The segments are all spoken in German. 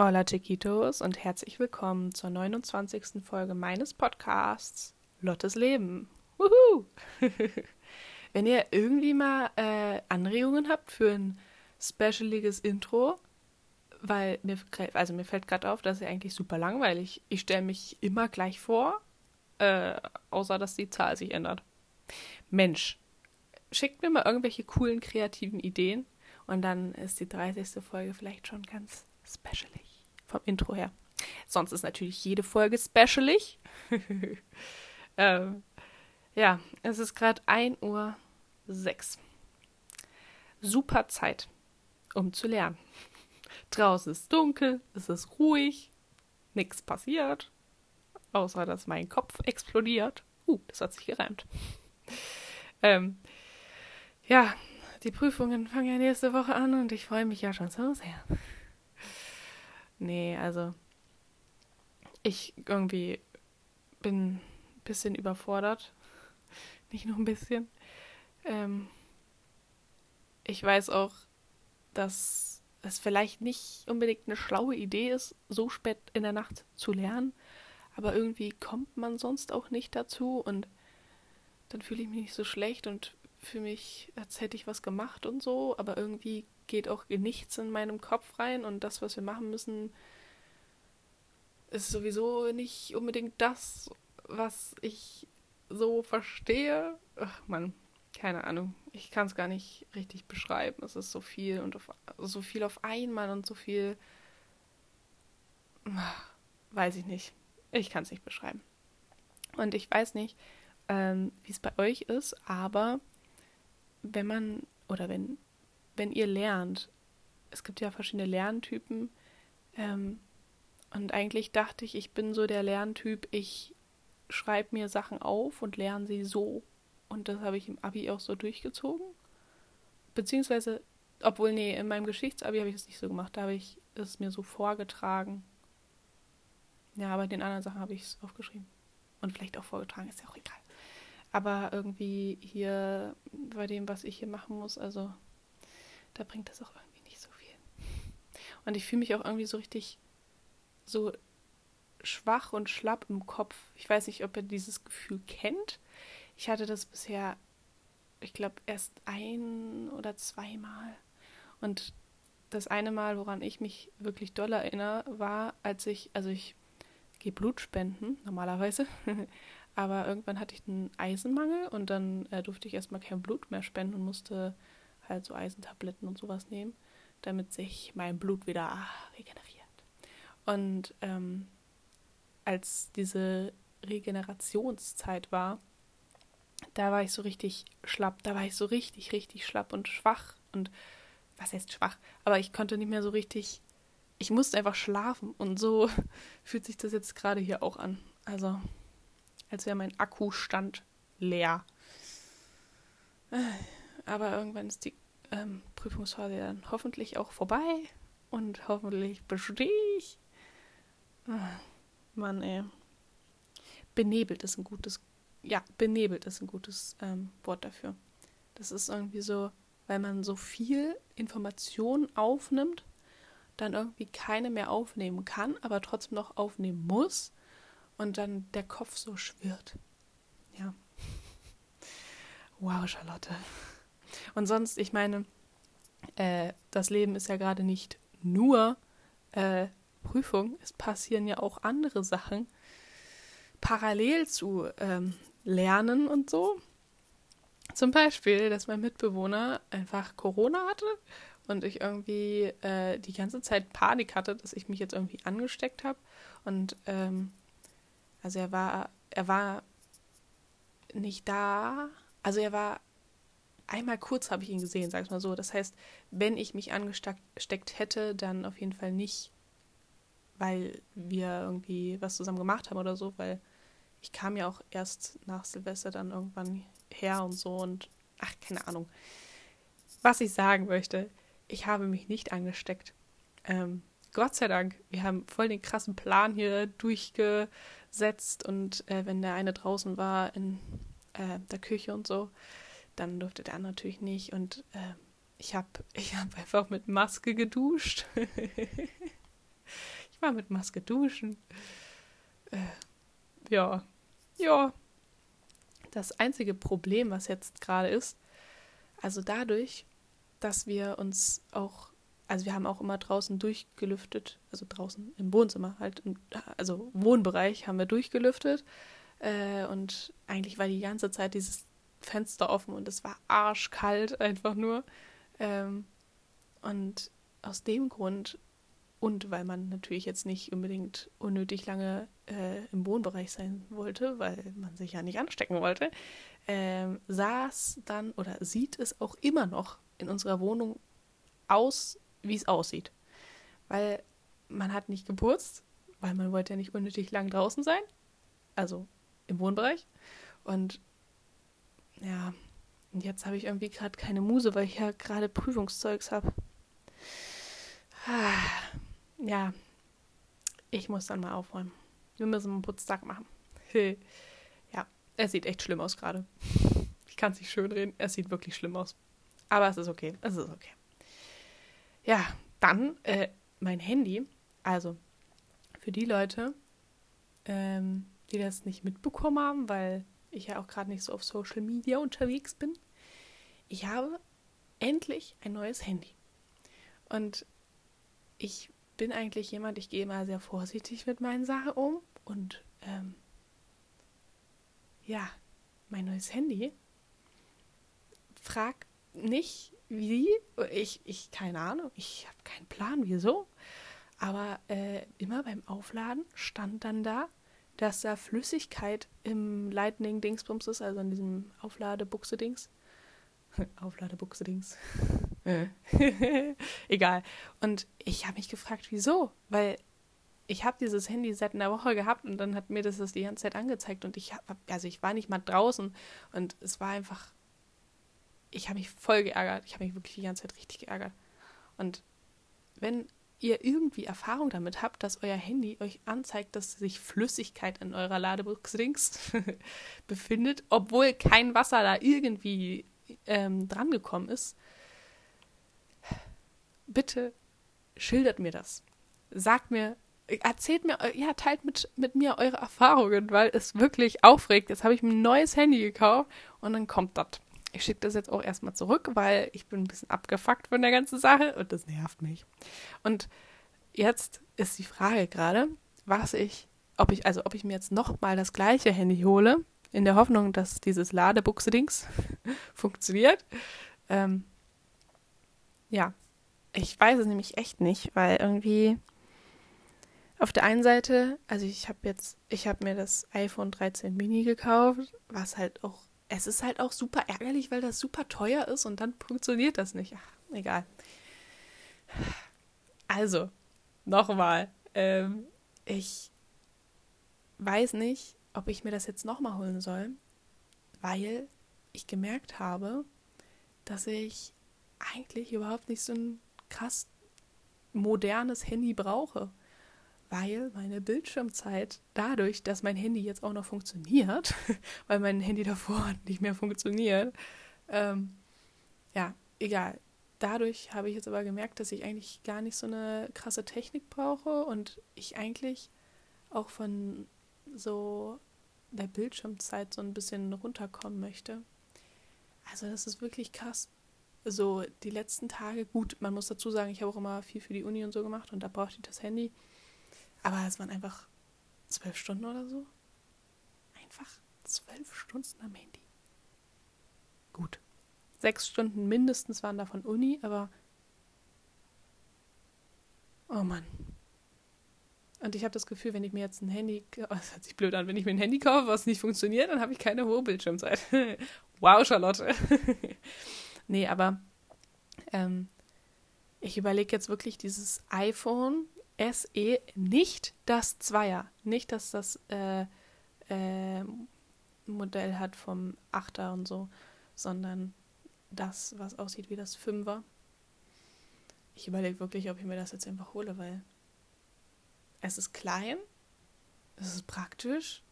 Hola Chiquitos und herzlich willkommen zur 29. Folge meines Podcasts Lottes Leben. Wuhu! Wenn ihr irgendwie mal äh, Anregungen habt für ein specialiges Intro, weil mir, also mir fällt gerade auf, das ist eigentlich super langweilig. Ich stelle mich immer gleich vor, äh, außer dass die Zahl sich ändert. Mensch, schickt mir mal irgendwelche coolen, kreativen Ideen und dann ist die 30. Folge vielleicht schon ganz specialig vom Intro her. Sonst ist natürlich jede Folge specialig. ähm, ja, es ist gerade 1 Uhr 6. Super Zeit, um zu lernen. Draußen ist dunkel, es ist ruhig, nichts passiert, außer dass mein Kopf explodiert. Uh, das hat sich gereimt. ähm, ja, die Prüfungen fangen ja nächste Woche an und ich freue mich ja schon so sehr. Nee, also ich irgendwie bin ein bisschen überfordert. Nicht nur ein bisschen. Ähm, ich weiß auch, dass es vielleicht nicht unbedingt eine schlaue Idee ist, so spät in der Nacht zu lernen. Aber irgendwie kommt man sonst auch nicht dazu und dann fühle ich mich nicht so schlecht und fühle mich, als hätte ich was gemacht und so. Aber irgendwie geht auch nichts in meinem Kopf rein und das, was wir machen müssen, ist sowieso nicht unbedingt das, was ich so verstehe. Ach man, keine Ahnung. Ich kann es gar nicht richtig beschreiben. Es ist so viel und auf, so viel auf einmal und so viel. Weiß ich nicht. Ich kann es nicht beschreiben. Und ich weiß nicht, ähm, wie es bei euch ist, aber wenn man oder wenn, wenn ihr lernt, es gibt ja verschiedene Lerntypen, ähm, und eigentlich dachte ich, ich bin so der Lerntyp, ich schreibe mir Sachen auf und lerne sie so. Und das habe ich im Abi auch so durchgezogen. Beziehungsweise, obwohl, nee, in meinem Geschichtsabi habe ich es nicht so gemacht. Da habe ich es mir so vorgetragen. Ja, aber den anderen Sachen habe ich es aufgeschrieben. Und vielleicht auch vorgetragen, ist ja auch egal. Aber irgendwie hier bei dem, was ich hier machen muss, also da bringt das auch irgendwie nicht so viel. Und ich fühle mich auch irgendwie so richtig so schwach und schlapp im Kopf. Ich weiß nicht, ob ihr dieses Gefühl kennt. Ich hatte das bisher, ich glaube, erst ein oder zweimal. Und das eine Mal, woran ich mich wirklich doll erinnere, war, als ich, also ich gehe Blut spenden, normalerweise. Aber irgendwann hatte ich einen Eisenmangel und dann äh, durfte ich erstmal kein Blut mehr spenden und musste halt so Eisentabletten und sowas nehmen, damit sich mein Blut wieder ah, regeneriert. Und ähm, als diese Regenerationszeit war, da war ich so richtig schlapp, da war ich so richtig, richtig schlapp und schwach. Und was heißt schwach? Aber ich konnte nicht mehr so richtig, ich musste einfach schlafen. Und so fühlt sich das jetzt gerade hier auch an. Also, als wäre mein Akkustand leer. Aber irgendwann ist die ähm, Prüfungsphase dann hoffentlich auch vorbei. Und hoffentlich bestehe ich. Mann, ey. Benebelt ist ein gutes, ja, benebelt ist ein gutes ähm, Wort dafür. Das ist irgendwie so, weil man so viel Information aufnimmt, dann irgendwie keine mehr aufnehmen kann, aber trotzdem noch aufnehmen muss und dann der Kopf so schwirrt. Ja. Wow, Charlotte. Und sonst, ich meine, äh, das Leben ist ja gerade nicht nur äh, Prüfung, es passieren ja auch andere Sachen parallel zu ähm, Lernen und so. Zum Beispiel, dass mein Mitbewohner einfach Corona hatte und ich irgendwie äh, die ganze Zeit Panik hatte, dass ich mich jetzt irgendwie angesteckt habe. Und ähm, also er war, er war nicht da. Also er war einmal kurz habe ich ihn gesehen, sag ich mal so. Das heißt, wenn ich mich angesteckt hätte, dann auf jeden Fall nicht weil wir irgendwie was zusammen gemacht haben oder so, weil ich kam ja auch erst nach Silvester dann irgendwann her und so und ach, keine Ahnung. Was ich sagen möchte, ich habe mich nicht angesteckt. Ähm, Gott sei Dank, wir haben voll den krassen Plan hier durchgesetzt und äh, wenn der eine draußen war in äh, der Küche und so, dann durfte der andere natürlich nicht und äh, ich habe ich hab einfach mit Maske geduscht. Ich war mit Maske duschen. Äh, ja, ja. Das einzige Problem, was jetzt gerade ist, also dadurch, dass wir uns auch, also wir haben auch immer draußen durchgelüftet, also draußen im Wohnzimmer halt, also Wohnbereich haben wir durchgelüftet äh, und eigentlich war die ganze Zeit dieses Fenster offen und es war arschkalt einfach nur. Ähm, und aus dem Grund und weil man natürlich jetzt nicht unbedingt unnötig lange äh, im Wohnbereich sein wollte, weil man sich ja nicht anstecken wollte, ähm, saß dann oder sieht es auch immer noch in unserer Wohnung aus, wie es aussieht. Weil man hat nicht geputzt, weil man wollte ja nicht unnötig lang draußen sein, also im Wohnbereich. Und ja, und jetzt habe ich irgendwie gerade keine Muse, weil ich ja gerade Prüfungszeugs habe. Ja, ich muss dann mal aufräumen. Wir müssen einen Putztag machen. ja, es sieht echt schlimm aus gerade. Ich kann es nicht schön reden. Es sieht wirklich schlimm aus. Aber es ist okay. Es ist okay. Ja, dann äh, mein Handy. Also, für die Leute, ähm, die das nicht mitbekommen haben, weil ich ja auch gerade nicht so auf Social Media unterwegs bin. Ich habe endlich ein neues Handy. Und ich bin eigentlich jemand, ich gehe immer sehr vorsichtig mit meinen Sachen um. Und ähm, ja, mein neues Handy. Frag nicht, wie. Ich, ich keine Ahnung. Ich habe keinen Plan, wieso. Aber äh, immer beim Aufladen stand dann da, dass da Flüssigkeit im Lightning-Dingsbums ist, also in diesem Aufladebuchse-Dings. Aufladebuchse-Dings. Egal. Und ich habe mich gefragt, wieso? Weil ich habe dieses Handy seit einer Woche gehabt und dann hat mir das, das die ganze Zeit angezeigt und ich habe, also ich war nicht mal draußen und es war einfach, ich habe mich voll geärgert. Ich habe mich wirklich die ganze Zeit richtig geärgert. Und wenn ihr irgendwie Erfahrung damit habt, dass euer Handy euch anzeigt, dass sich Flüssigkeit in eurer Ladebuchse befindet, obwohl kein Wasser da irgendwie ähm, drangekommen ist, bitte schildert mir das. Sagt mir, erzählt mir, ja, teilt mit, mit mir eure Erfahrungen, weil es wirklich aufregt. Jetzt habe ich mir ein neues Handy gekauft und dann kommt das. Ich schicke das jetzt auch erstmal zurück, weil ich bin ein bisschen abgefuckt von der ganzen Sache und das nervt mich. Und jetzt ist die Frage gerade, was ich, ob ich, also ob ich mir jetzt nochmal das gleiche Handy hole, in der Hoffnung, dass dieses Ladebuchse-Dings funktioniert. Ähm, ja, ich weiß es nämlich echt nicht, weil irgendwie auf der einen Seite, also ich habe jetzt, ich habe mir das iPhone 13 Mini gekauft, was halt auch, es ist halt auch super ärgerlich, weil das super teuer ist und dann funktioniert das nicht. Ach, egal. Also, nochmal, ähm, ich weiß nicht, ob ich mir das jetzt nochmal holen soll, weil ich gemerkt habe, dass ich eigentlich überhaupt nicht so ein krass modernes Handy brauche, weil meine Bildschirmzeit dadurch, dass mein Handy jetzt auch noch funktioniert, weil mein Handy davor nicht mehr funktioniert, ähm, ja, egal. Dadurch habe ich jetzt aber gemerkt, dass ich eigentlich gar nicht so eine krasse Technik brauche und ich eigentlich auch von so der Bildschirmzeit so ein bisschen runterkommen möchte. Also das ist wirklich krass so die letzten Tage, gut, man muss dazu sagen, ich habe auch immer viel für die Uni und so gemacht und da brauchte ich das Handy. Aber es waren einfach zwölf Stunden oder so. Einfach zwölf Stunden am Handy. Gut. Sechs Stunden mindestens waren davon Uni, aber. Oh Mann. Und ich habe das Gefühl, wenn ich mir jetzt ein Handy, oh, das hört sich blöd an, wenn ich mir ein Handy kaufe, was nicht funktioniert, dann habe ich keine hohe Bildschirmzeit. wow, Charlotte. Nee, aber ähm, ich überlege jetzt wirklich dieses iPhone SE, nicht das Zweier, nicht, dass das äh, äh, Modell hat vom Achter und so, sondern das, was aussieht wie das Fünfer. Ich überlege wirklich, ob ich mir das jetzt einfach hole, weil es ist klein, es ist praktisch,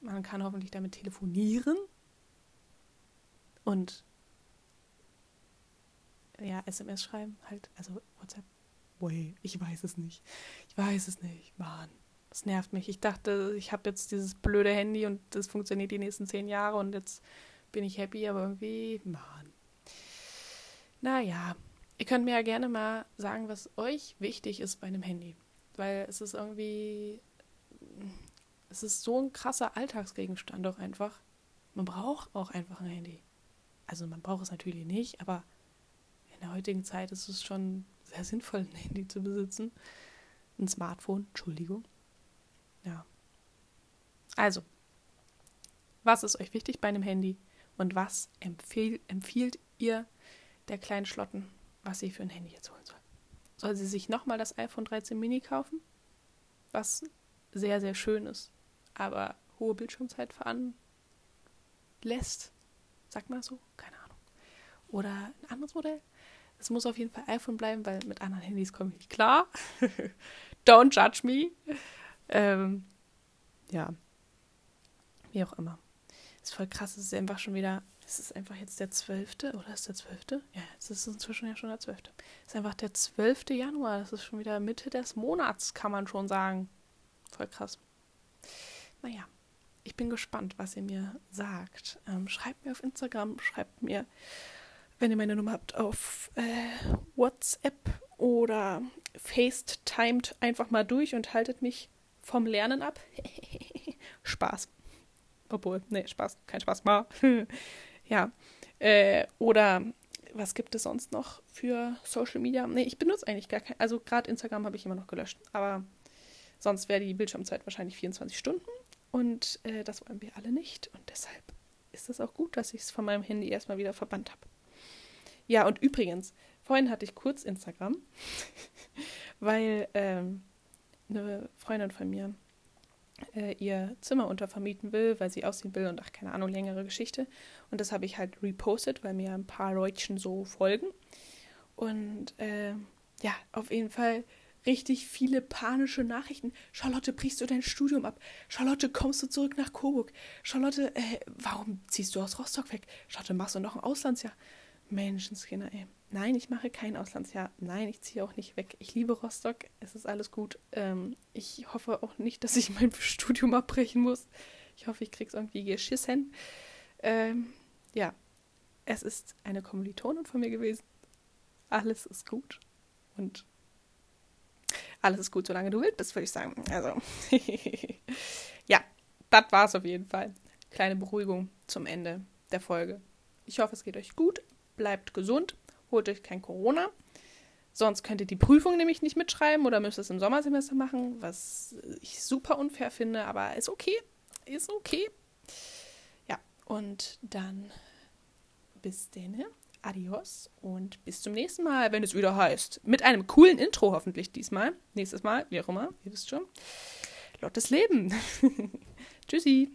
man kann hoffentlich damit telefonieren und ja, SMS schreiben, halt, also WhatsApp, way. Ich weiß es nicht. Ich weiß es nicht. Mann, das nervt mich. Ich dachte, ich habe jetzt dieses blöde Handy und das funktioniert die nächsten zehn Jahre und jetzt bin ich happy, aber irgendwie, Mann. Naja, ihr könnt mir ja gerne mal sagen, was euch wichtig ist bei einem Handy. Weil es ist irgendwie, es ist so ein krasser Alltagsgegenstand doch einfach. Man braucht auch einfach ein Handy. Also man braucht es natürlich nicht, aber in der heutigen Zeit ist es schon sehr sinnvoll, ein Handy zu besitzen. Ein Smartphone, Entschuldigung. Ja. Also, was ist euch wichtig bei einem Handy und was empfehl, empfiehlt ihr der kleinen Schlotten, was sie für ein Handy jetzt holen soll? Soll sie sich nochmal das iPhone 13 Mini kaufen? Was sehr, sehr schön ist, aber hohe Bildschirmzeit veranlässt. Sag mal so, keine Ahnung. Oder ein anderes Modell? Es muss auf jeden Fall iPhone bleiben, weil mit anderen Handys komme ich nicht klar. Don't judge me. Ähm, ja. Wie auch immer. Ist voll krass. Es ist einfach schon wieder. Es ist einfach jetzt der 12. Oder ist der 12.? Ja, es ist inzwischen ja schon der 12. Es ist einfach der 12. Januar. Das ist schon wieder Mitte des Monats, kann man schon sagen. Voll krass. Naja, ich bin gespannt, was ihr mir sagt. Ähm, schreibt mir auf Instagram, schreibt mir, wenn ihr meine Nummer habt, auf äh, WhatsApp oder FaceTimed einfach mal durch und haltet mich vom Lernen ab. Spaß. Obwohl, nee, Spaß, kein Spaß mal. ja. Äh, oder was gibt es sonst noch für Social Media? Nee, ich benutze eigentlich gar kein. Also gerade Instagram habe ich immer noch gelöscht. Aber sonst wäre die Bildschirmzeit wahrscheinlich 24 Stunden. Und äh, das wollen wir alle nicht. Und deshalb ist es auch gut, dass ich es von meinem Handy erstmal wieder verbannt habe. Ja, und übrigens, vorhin hatte ich kurz Instagram, weil ähm, eine Freundin von mir äh, ihr Zimmer untervermieten will, weil sie ausziehen will und ach, keine Ahnung, längere Geschichte. Und das habe ich halt repostet, weil mir ein paar Leutchen so folgen. Und äh, ja, auf jeden Fall richtig viele panische Nachrichten. Charlotte, brichst du dein Studium ab? Charlotte, kommst du zurück nach Coburg? Charlotte, äh, warum ziehst du aus Rostock weg? Charlotte, machst du noch ein Auslandsjahr? Menschenskinder, ey. Nein, ich mache kein Auslandsjahr. Nein, ich ziehe auch nicht weg. Ich liebe Rostock. Es ist alles gut. Ähm, ich hoffe auch nicht, dass ich mein Studium abbrechen muss. Ich hoffe, ich kriege es irgendwie geschissen. Ähm, ja, es ist eine Kommilitonin von mir gewesen. Alles ist gut. Und alles ist gut, solange du wild bist, würde ich sagen. Also, ja, das war es auf jeden Fall. Kleine Beruhigung zum Ende der Folge. Ich hoffe, es geht euch gut. Bleibt gesund. Holt euch kein Corona. Sonst könnt ihr die Prüfung nämlich nicht mitschreiben oder müsst es im Sommersemester machen, was ich super unfair finde, aber ist okay. Ist okay. Ja, und dann bis denn. Adios und bis zum nächsten Mal, wenn es wieder heißt. Mit einem coolen Intro hoffentlich diesmal. Nächstes Mal, wie auch immer, ihr wisst schon. Lottes Leben. Tschüssi.